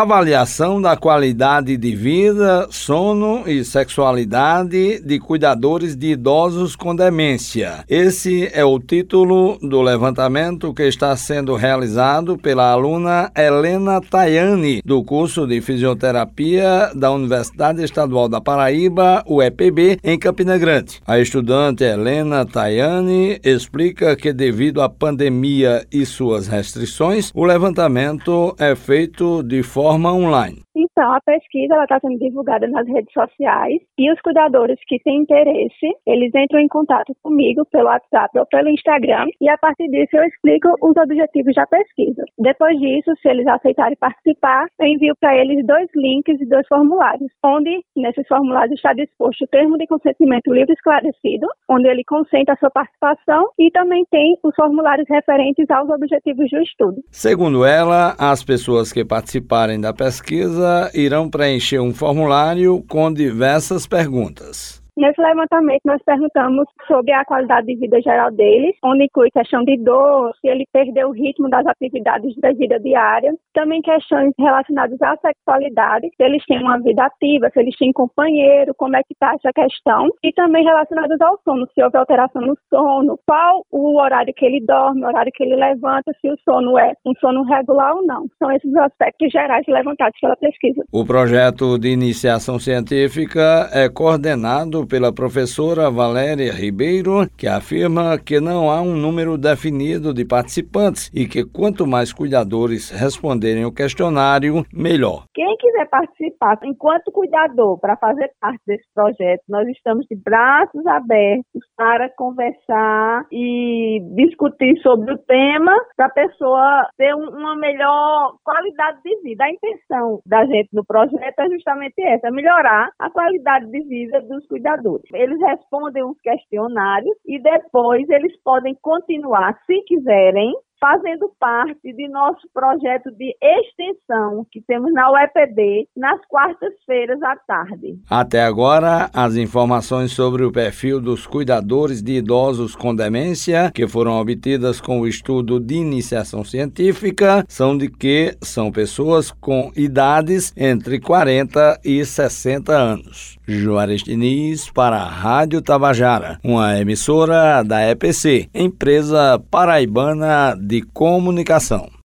avaliação da qualidade de vida, sono e sexualidade de cuidadores de idosos com demência. Esse é o título do levantamento que está sendo realizado pela aluna Helena Tayani, do curso de fisioterapia da Universidade Estadual da Paraíba, UEPB, em Campina Grande. A estudante Helena Tayani explica que, devido à pandemia e suas restrições, o levantamento é feito de forma online. Então, a pesquisa está sendo divulgada nas redes sociais e os cuidadores que têm interesse, eles entram em contato comigo pelo WhatsApp ou pelo Instagram e a partir disso eu explico os objetivos da pesquisa. Depois disso, se eles aceitarem participar, eu envio para eles dois links e dois formulários, onde nesses formulários está disposto o termo de consentimento livre esclarecido, onde ele consente a sua participação e também tem os formulários referentes aos objetivos do estudo. Segundo ela, as pessoas que participarem da pesquisa irão preencher um formulário com diversas perguntas. Nesse levantamento, nós perguntamos sobre a qualidade de vida geral deles, onde inclui questão de dor, se ele perdeu o ritmo das atividades da vida diária, também questões relacionadas à sexualidade, se eles têm uma vida ativa, se eles têm companheiro, como é que está essa questão, e também relacionadas ao sono, se houve alteração no sono, qual o horário que ele dorme, o horário que ele levanta, se o sono é um sono regular ou não. São esses os aspectos gerais levantados pela pesquisa. O projeto de iniciação científica é coordenado pela professora Valéria Ribeiro, que afirma que não há um número definido de participantes e que quanto mais cuidadores responderem o questionário, melhor. Quem quiser participar enquanto cuidador para fazer parte desse projeto, nós estamos de braços abertos para conversar e discutir sobre o tema para a pessoa ter uma melhor qualidade de vida. A intenção da gente no projeto é justamente essa, melhorar a qualidade de vida dos cuidadores cuidadores. Eles respondem uns questionários e depois eles podem continuar, se quiserem, fazendo parte de nosso projeto de extensão que temos na UEPB nas quartas-feiras à tarde. Até agora, as informações sobre o perfil dos cuidadores de idosos com demência que foram obtidas com o estudo de iniciação científica são de que são pessoas com idades entre 40 e 60 anos. Juarez Diniz para a Rádio Tabajara, uma emissora da EPC, empresa paraibana de comunicação.